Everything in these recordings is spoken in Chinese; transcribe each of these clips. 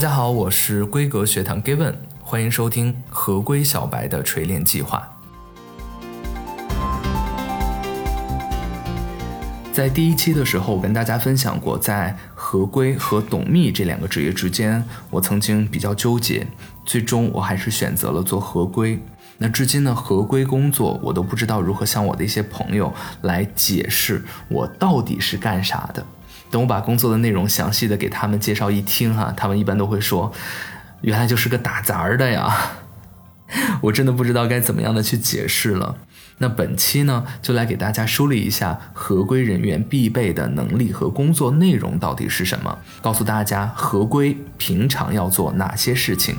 大家好，我是规格学堂 Given，欢迎收听合规小白的锤炼计划。在第一期的时候，我跟大家分享过，在合规和董秘这两个职业之间，我曾经比较纠结，最终我还是选择了做合规。那至今呢，合规工作我都不知道如何向我的一些朋友来解释我到底是干啥的。等我把工作的内容详细的给他们介绍一听哈，他们一般都会说，原来就是个打杂的呀。我真的不知道该怎么样的去解释了。那本期呢，就来给大家梳理一下合规人员必备的能力和工作内容到底是什么，告诉大家合规平常要做哪些事情。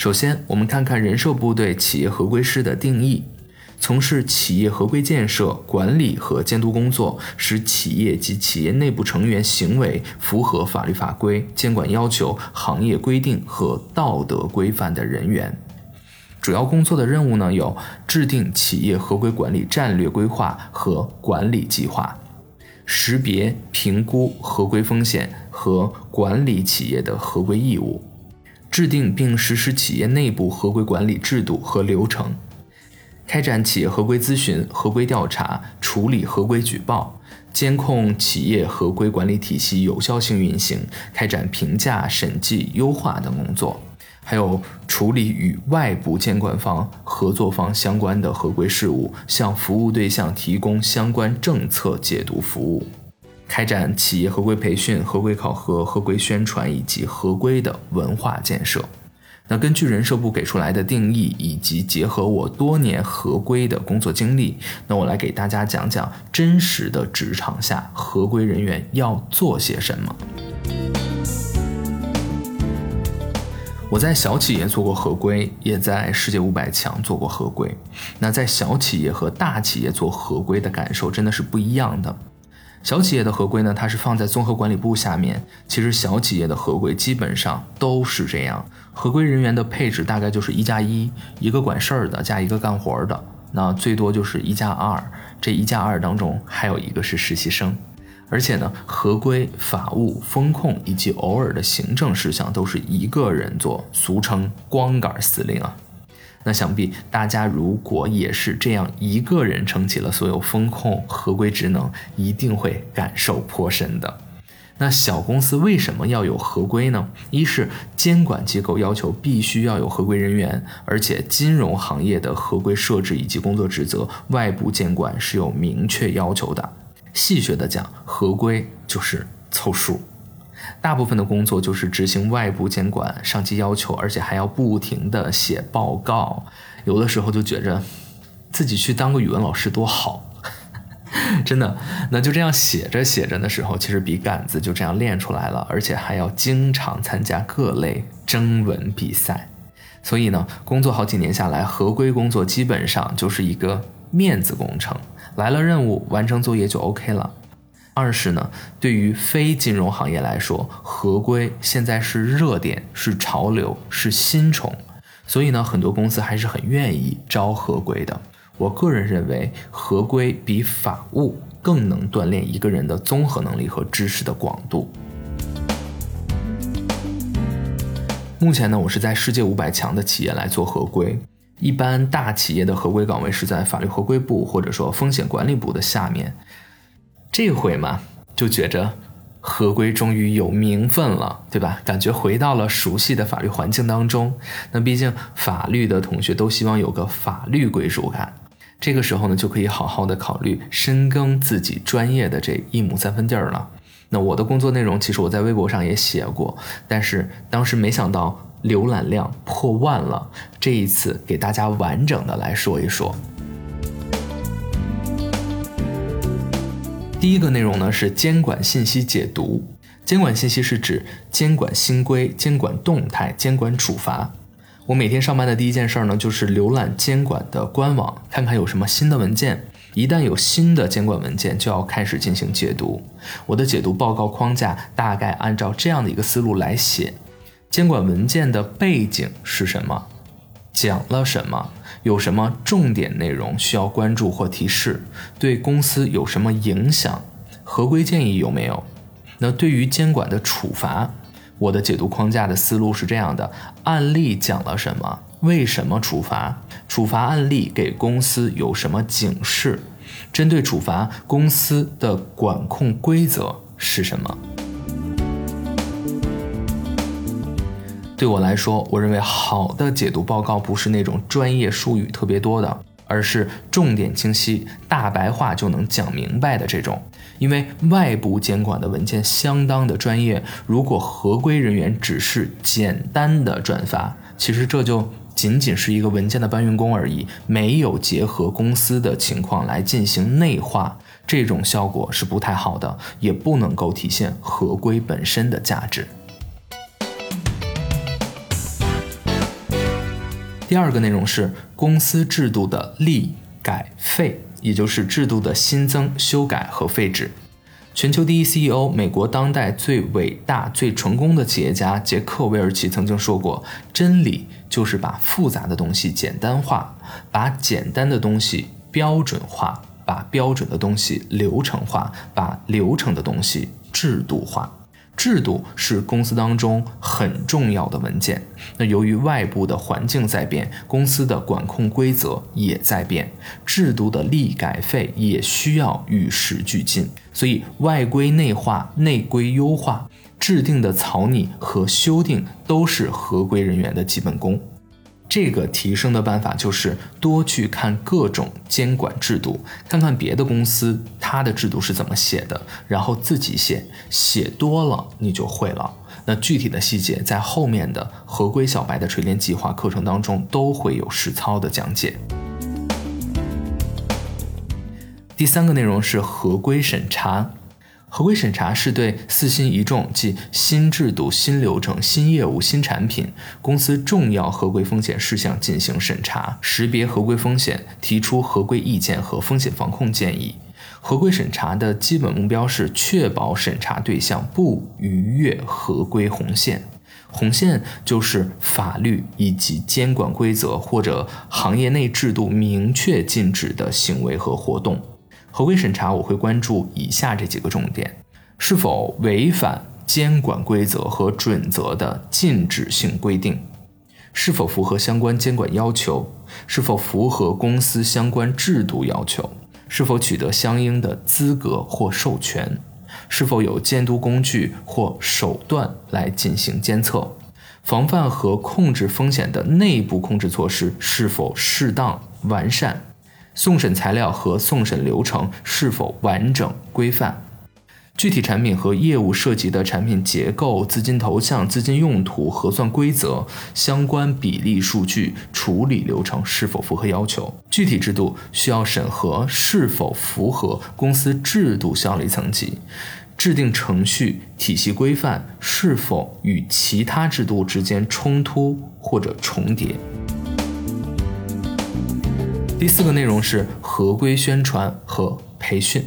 首先，我们看看人社部对企业合规师的定义：从事企业合规建设、管理和监督工作，使企业及企业内部成员行为符合法律法规、监管要求、行业规定和道德规范的人员。主要工作的任务呢，有制定企业合规管理战略规划和管理计划，识别、评估合规风险和管理企业的合规义务。制定并实施企业内部合规管理制度和流程，开展企业合规咨询、合规调查、处理合规举报，监控企业合规管理体系有效性运行，开展评价、审计、优化等工作，还有处理与外部监管方、合作方相关的合规事务，向服务对象提供相关政策解读服务。开展企业合规培训、合规考核、合规宣传以及合规的文化建设。那根据人社部给出来的定义，以及结合我多年合规的工作经历，那我来给大家讲讲真实的职场下合规人员要做些什么。我在小企业做过合规，也在世界五百强做过合规。那在小企业和大企业做合规的感受真的是不一样的。小企业的合规呢，它是放在综合管理部下面。其实小企业的合规基本上都是这样，合规人员的配置大概就是一加一，一个管事儿的加一个干活的，那最多就是一加二。这一加二当中还有一个是实习生，而且呢，合规、法务、风控以及偶尔的行政事项都是一个人做，俗称光杆司令啊。那想必大家如果也是这样一个人撑起了所有风控合规职能，一定会感受颇深的。那小公司为什么要有合规呢？一是监管机构要求必须要有合规人员，而且金融行业的合规设置以及工作职责，外部监管是有明确要求的。戏谑的讲，合规就是凑数。大部分的工作就是执行外部监管、上级要求，而且还要不停的写报告。有的时候就觉着自己去当个语文老师多好，真的。那就这样写着写着的时候，其实笔杆子就这样练出来了，而且还要经常参加各类征文比赛。所以呢，工作好几年下来，合规工作基本上就是一个面子工程，来了任务，完成作业就 OK 了。二是呢，对于非金融行业来说，合规现在是热点，是潮流，是新宠，所以呢，很多公司还是很愿意招合规的。我个人认为，合规比法务更能锻炼一个人的综合能力和知识的广度。目前呢，我是在世界五百强的企业来做合规，一般大企业的合规岗位是在法律合规部或者说风险管理部的下面。这回嘛，就觉着合规终于有名分了，对吧？感觉回到了熟悉的法律环境当中。那毕竟法律的同学都希望有个法律归属感，这个时候呢，就可以好好的考虑深耕自己专业的这一亩三分地儿了。那我的工作内容，其实我在微博上也写过，但是当时没想到浏览量破万了。这一次给大家完整的来说一说。第一个内容呢是监管信息解读。监管信息是指监管新规、监管动态、监管处罚。我每天上班的第一件事儿呢就是浏览监管的官网，看看有什么新的文件。一旦有新的监管文件，就要开始进行解读。我的解读报告框架大概按照这样的一个思路来写：监管文件的背景是什么？讲了什么？有什么重点内容需要关注或提示？对公司有什么影响？合规建议有没有？那对于监管的处罚，我的解读框架的思路是这样的：案例讲了什么？为什么处罚？处罚案例给公司有什么警示？针对处罚，公司的管控规则是什么？对我来说，我认为好的解读报告不是那种专业术语特别多的，而是重点清晰、大白话就能讲明白的这种。因为外部监管的文件相当的专业，如果合规人员只是简单的转发，其实这就仅仅是一个文件的搬运工而已，没有结合公司的情况来进行内化，这种效果是不太好的，也不能够体现合规本身的价值。第二个内容是公司制度的立改废，也就是制度的新增、修改和废止。全球第一 CEO、美国当代最伟大、最成功的企业家杰克·韦尔奇曾经说过：“真理就是把复杂的东西简单化，把简单的东西标准化，把标准的东西流程化，把流程的东西制度化。”制度是公司当中很重要的文件。那由于外部的环境在变，公司的管控规则也在变，制度的立改废也需要与时俱进。所以，外规内化、内规优化、制定的草拟和修订都是合规人员的基本功。这个提升的办法就是多去看各种监管制度，看看别的公司它的制度是怎么写的，然后自己写，写多了你就会了。那具体的细节在后面的合规小白的锤炼计划课程当中都会有实操的讲解。第三个内容是合规审查。合规审查是对四新一重，即新制度、新流程、新业务、新产品公司重要合规风险事项进行审查，识别合规风险，提出合规意见和风险防控建议。合规审查的基本目标是确保审查对象不逾越合规红线，红线就是法律以及监管规则或者行业内制度明确禁止的行为和活动。合规审查我会关注以下这几个重点：是否违反监管规则和准则的禁止性规定；是否符合相关监管要求；是否符合公司相关制度要求；是否取得相应的资格或授权；是否有监督工具或手段来进行监测；防范和控制风险的内部控制措施是否适当完善。送审材料和送审流程是否完整规范？具体产品和业务涉及的产品结构、资金投向、资金用途、核算规则、相关比例数据、处理流程是否符合要求？具体制度需要审核是否符合公司制度效力层级？制定程序体系规范是否与其他制度之间冲突或者重叠？第四个内容是合规宣传和培训。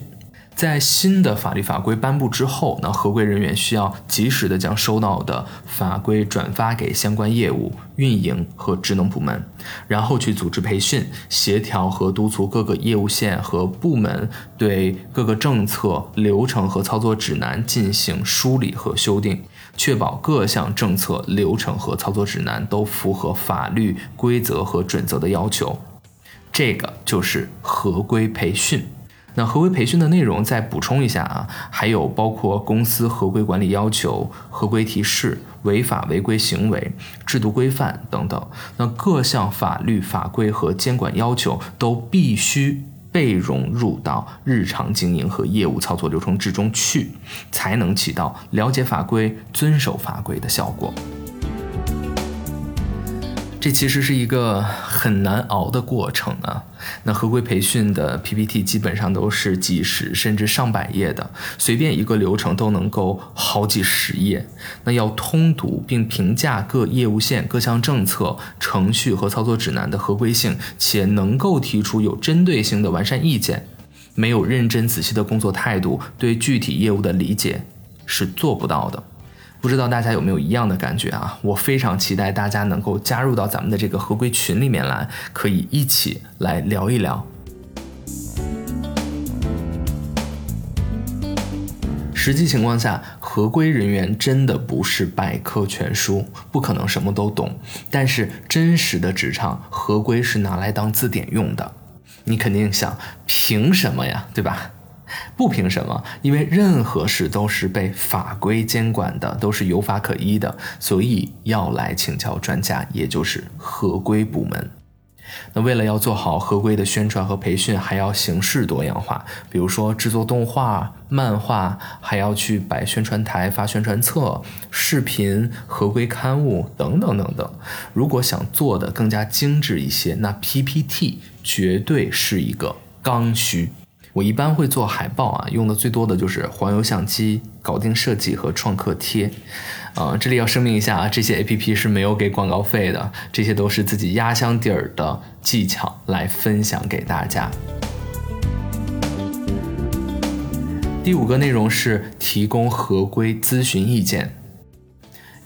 在新的法律法规颁布之后，那合规人员需要及时的将收到的法规转发给相关业务、运营和职能部门，然后去组织培训，协调和督促各个业务线和部门对各个政策、流程和操作指南进行梳理和修订，确保各项政策、流程和操作指南都符合法律规则和准则的要求。这个就是合规培训。那合规培训的内容再补充一下啊，还有包括公司合规管理要求、合规提示、违法违规行为、制度规范等等。那各项法律法规和监管要求都必须被融入到日常经营和业务操作流程之中去，才能起到了解法规、遵守法规的效果。这其实是一个很难熬的过程啊！那合规培训的 PPT 基本上都是几十甚至上百页的，随便一个流程都能够好几十页。那要通读并评价各业务线各项政策、程序和操作指南的合规性，且能够提出有针对性的完善意见，没有认真仔细的工作态度，对具体业务的理解是做不到的。不知道大家有没有一样的感觉啊？我非常期待大家能够加入到咱们的这个合规群里面来，可以一起来聊一聊。实际情况下，合规人员真的不是百科全书，不可能什么都懂。但是真实的职场合规是拿来当字典用的。你肯定想，凭什么呀？对吧？不凭什么，因为任何事都是被法规监管的，都是有法可依的，所以要来请教专家，也就是合规部门。那为了要做好合规的宣传和培训，还要形式多样化，比如说制作动画、漫画，还要去摆宣传台、发宣传册、视频、合规刊物等等等等。如果想做的更加精致一些，那 PPT 绝对是一个刚需。我一般会做海报啊，用的最多的就是黄油相机，搞定设计和创客贴。啊，这里要声明一下啊，这些 A P P 是没有给广告费的，这些都是自己压箱底儿的技巧来分享给大家。第五个内容是提供合规咨询意见。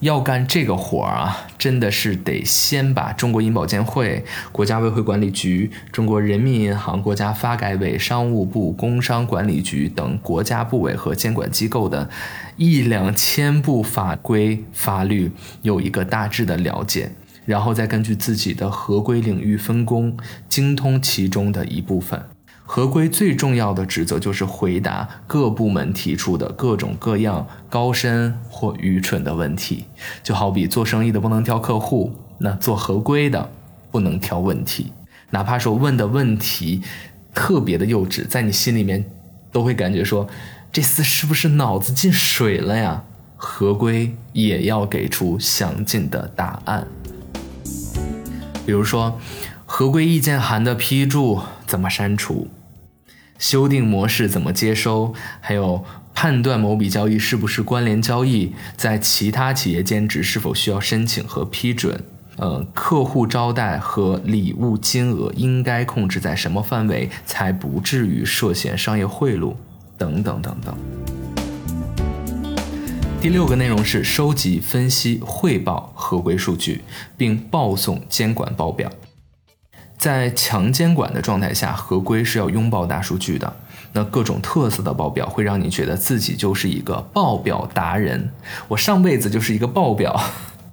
要干这个活儿啊，真的是得先把中国银保监会、国家外汇管理局、中国人民银行、国家发改委、商务部、工商管理局等国家部委和监管机构的一两千部法规法律有一个大致的了解，然后再根据自己的合规领域分工，精通其中的一部分。合规最重要的职责就是回答各部门提出的各种各样高深或愚蠢的问题，就好比做生意的不能挑客户，那做合规的不能挑问题，哪怕说问的问题特别的幼稚，在你心里面都会感觉说这厮是不是脑子进水了呀？合规也要给出详尽的答案，比如说合规意见函的批注怎么删除。修订模式怎么接收？还有判断某笔交易是不是关联交易，在其他企业兼职是否需要申请和批准？呃，客户招待和礼物金额应该控制在什么范围，才不至于涉嫌商业贿赂？等等等等。第六个内容是收集、分析、汇报合规数据，并报送监管报表。在强监管的状态下，合规是要拥抱大数据的。那各种特色的报表会让你觉得自己就是一个报表达人。我上辈子就是一个报表。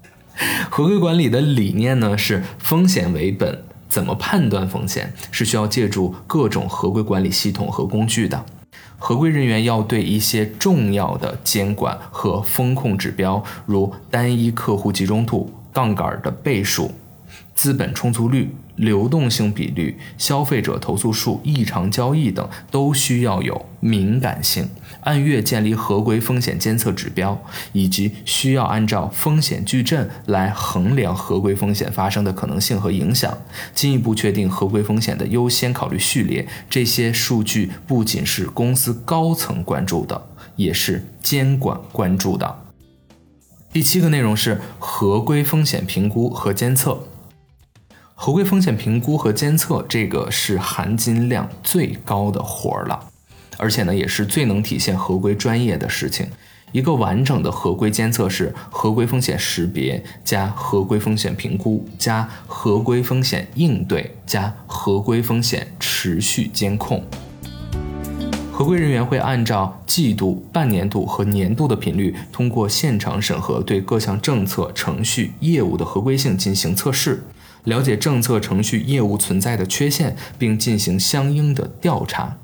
合规管理的理念呢是风险为本，怎么判断风险是需要借助各种合规管理系统和工具的。合规人员要对一些重要的监管和风控指标，如单一客户集中度、杠杆的倍数。资本充足率、流动性比率、消费者投诉数、异常交易等，都需要有敏感性，按月建立合规风险监测指标，以及需要按照风险矩阵来衡量合规风险发生的可能性和影响，进一步确定合规风险的优先考虑序列。这些数据不仅是公司高层关注的，也是监管关注的。第七个内容是合规风险评估和监测。合规风险评估和监测，这个是含金量最高的活儿了，而且呢，也是最能体现合规专业的事情。一个完整的合规监测是合规风险识别加合规风险评估加合规风险应对加合规风险持续监控。合规人员会按照季度、半年度和年度的频率，通过现场审核，对各项政策、程序、业务的合规性进行测试。了解政策、程序、业务存在的缺陷，并进行相应的调查。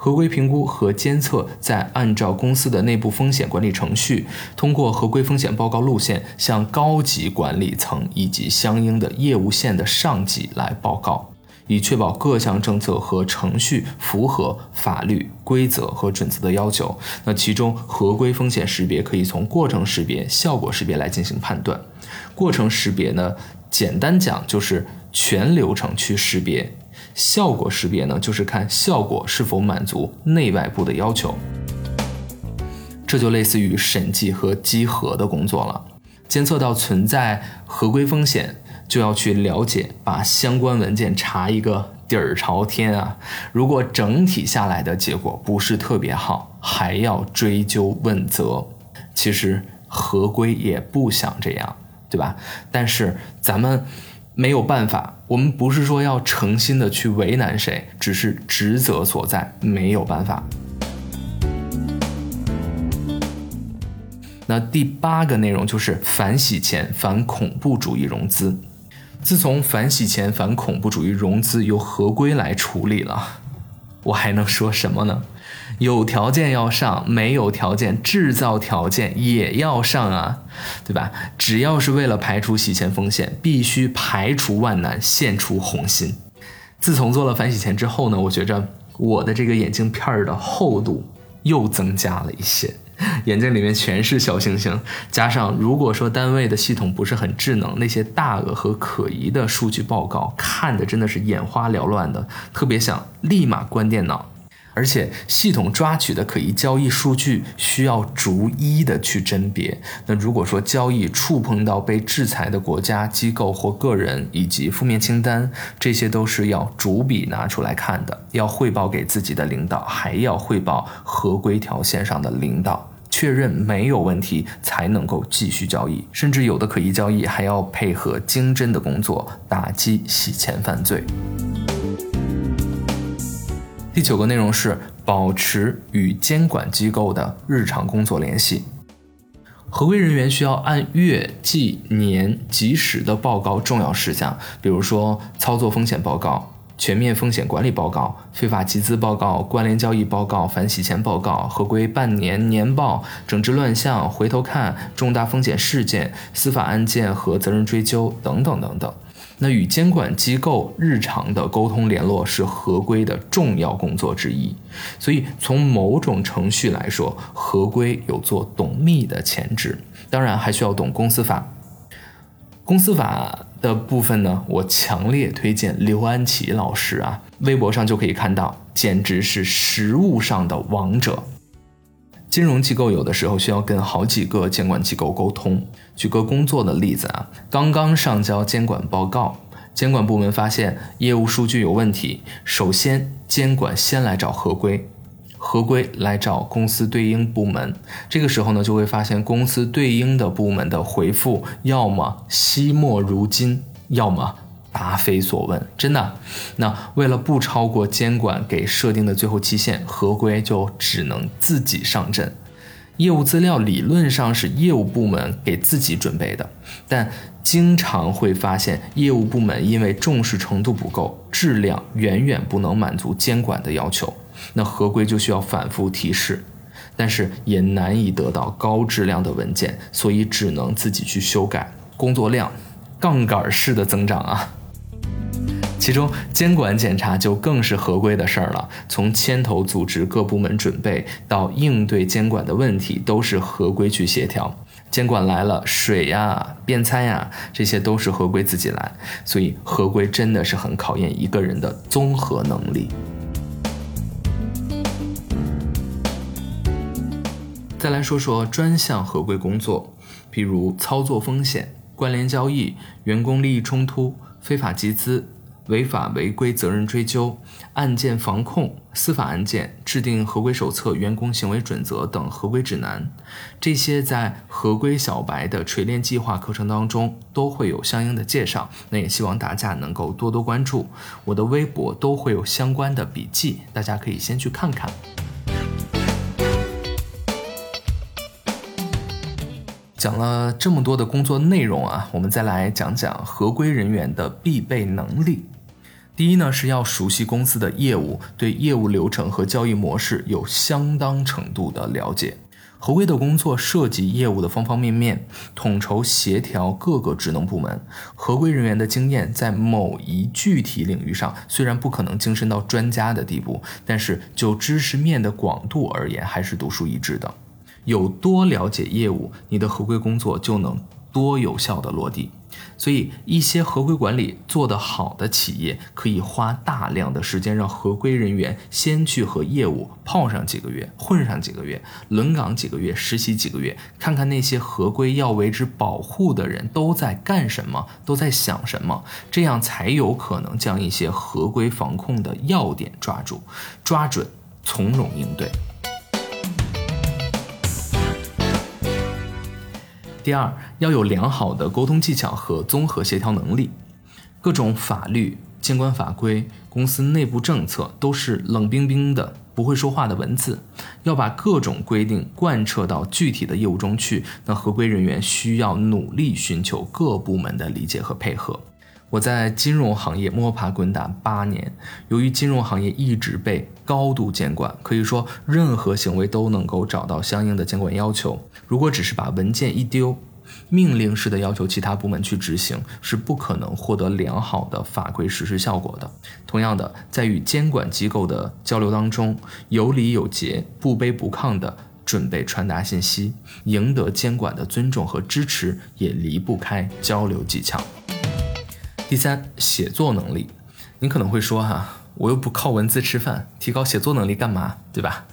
合规评估和监测，在按照公司的内部风险管理程序，通过合规风险报告路线，向高级管理层以及相应的业务线的上级来报告，以确保各项政策和程序符合法律规则和准则的要求。那其中，合规风险识别可以从过程识别、效果识别来进行判断。过程识别呢？简单讲就是全流程去识别，效果识别呢就是看效果是否满足内外部的要求。这就类似于审计和稽核的工作了。监测到存在合规风险，就要去了解，把相关文件查一个底儿朝天啊。如果整体下来的结果不是特别好，还要追究问责。其实。合规也不想这样，对吧？但是咱们没有办法，我们不是说要诚心的去为难谁，只是职责所在，没有办法。那第八个内容就是反洗钱、反恐怖主义融资。自从反洗钱、反恐怖主义融资由合规来处理了，我还能说什么呢？有条件要上，没有条件制造条件也要上啊，对吧？只要是为了排除洗钱风险，必须排除万难，献出红心。自从做了反洗钱之后呢，我觉着我的这个眼镜片儿的厚度又增加了一些。眼镜里面全是小星星，加上如果说单位的系统不是很智能，那些大额和可疑的数据报告看的真的是眼花缭乱的，特别想立马关电脑。而且系统抓取的可疑交易数据需要逐一的去甄别。那如果说交易触碰到被制裁的国家、机构或个人以及负面清单，这些都是要逐笔拿出来看的，要汇报给自己的领导，还要汇报合规条线上的领导，确认没有问题才能够继续交易。甚至有的可疑交易还要配合精侦的工作，打击洗钱犯罪。第九个内容是保持与监管机构的日常工作联系。合规人员需要按月、季、年及时的报告重要事项，比如说操作风险报告、全面风险管理报告、非法集资报告、关联交易报告、反洗钱报告、合规半年年报、整治乱象、回头看、重大风险事件、司法案件和责任追究等等等等。那与监管机构日常的沟通联络是合规的重要工作之一，所以从某种程序来说，合规有做董秘的潜质。当然还需要懂公司法。公司法的部分呢，我强烈推荐刘安琪老师啊，微博上就可以看到，简直是实务上的王者。金融机构有的时候需要跟好几个监管机构沟通。举个工作的例子啊，刚刚上交监管报告，监管部门发现业务数据有问题，首先监管先来找合规，合规来找公司对应部门。这个时候呢，就会发现公司对应的部门的回复，要么惜墨如金，要么答非所问。真的，那为了不超过监管给设定的最后期限，合规就只能自己上阵。业务资料理论上是业务部门给自己准备的，但经常会发现业务部门因为重视程度不够，质量远远不能满足监管的要求，那合规就需要反复提示，但是也难以得到高质量的文件，所以只能自己去修改，工作量杠杆式的增长啊。其中监管检查就更是合规的事儿了，从牵头组织各部门准备到应对监管的问题，都是合规去协调。监管来了，水呀、变餐呀，这些都是合规自己来。所以合规真的是很考验一个人的综合能力。再来说说专项合规工作，比如操作风险、关联交易、员工利益冲突、非法集资。违法违规责任追究、案件防控、司法案件、制定合规手册、员工行为准则等合规指南，这些在合规小白的锤炼计划课程当中都会有相应的介绍。那也希望大家能够多多关注我的微博，都会有相关的笔记，大家可以先去看看。讲了这么多的工作内容啊，我们再来讲讲合规人员的必备能力。第一呢，是要熟悉公司的业务，对业务流程和交易模式有相当程度的了解。合规的工作涉及业务的方方面面，统筹协调各个职能部门。合规人员的经验在某一具体领域上虽然不可能精深到专家的地步，但是就知识面的广度而言，还是独树一帜的。有多了解业务，你的合规工作就能多有效的落地。所以，一些合规管理做得好的企业，可以花大量的时间让合规人员先去和业务泡上几个月，混上几个月，轮岗几个月，实习几个月，看看那些合规要为之保护的人都在干什么，都在想什么，这样才有可能将一些合规防控的要点抓住、抓准，从容应对。第二，要有良好的沟通技巧和综合协调能力。各种法律、监管法规、公司内部政策都是冷冰冰的、不会说话的文字，要把各种规定贯彻到具体的业务中去，那合规人员需要努力寻求各部门的理解和配合。我在金融行业摸爬滚打八年，由于金融行业一直被高度监管，可以说任何行为都能够找到相应的监管要求。如果只是把文件一丢，命令式的要求其他部门去执行，是不可能获得良好的法规实施效果的。同样的，在与监管机构的交流当中，有礼有节、不卑不亢的准备传达信息，赢得监管的尊重和支持，也离不开交流技巧。第三，写作能力。你可能会说，哈，我又不靠文字吃饭，提高写作能力干嘛？对吧？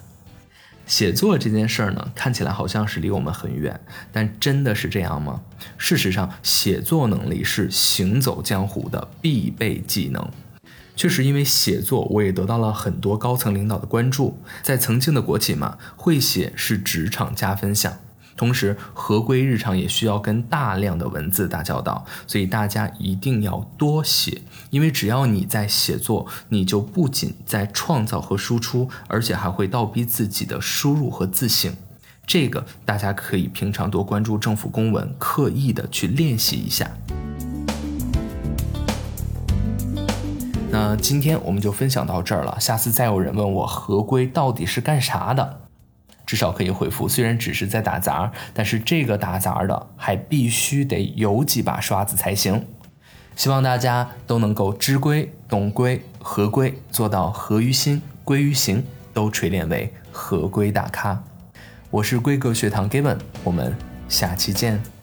写作这件事儿呢，看起来好像是离我们很远，但真的是这样吗？事实上，写作能力是行走江湖的必备技能。确实，因为写作，我也得到了很多高层领导的关注。在曾经的国企嘛，会写是职场加分项。同时，合规日常也需要跟大量的文字打交道，所以大家一定要多写。因为只要你在写作，你就不仅在创造和输出，而且还会倒逼自己的输入和自省。这个大家可以平常多关注政府公文，刻意的去练习一下。那今天我们就分享到这儿了，下次再有人问我合规到底是干啥的？至少可以回复，虽然只是在打杂，但是这个打杂的还必须得有几把刷子才行。希望大家都能够知规、懂规、合规，做到合于心、归于行，都锤炼为合规大咖。我是规格学堂 Gaven 我们下期见。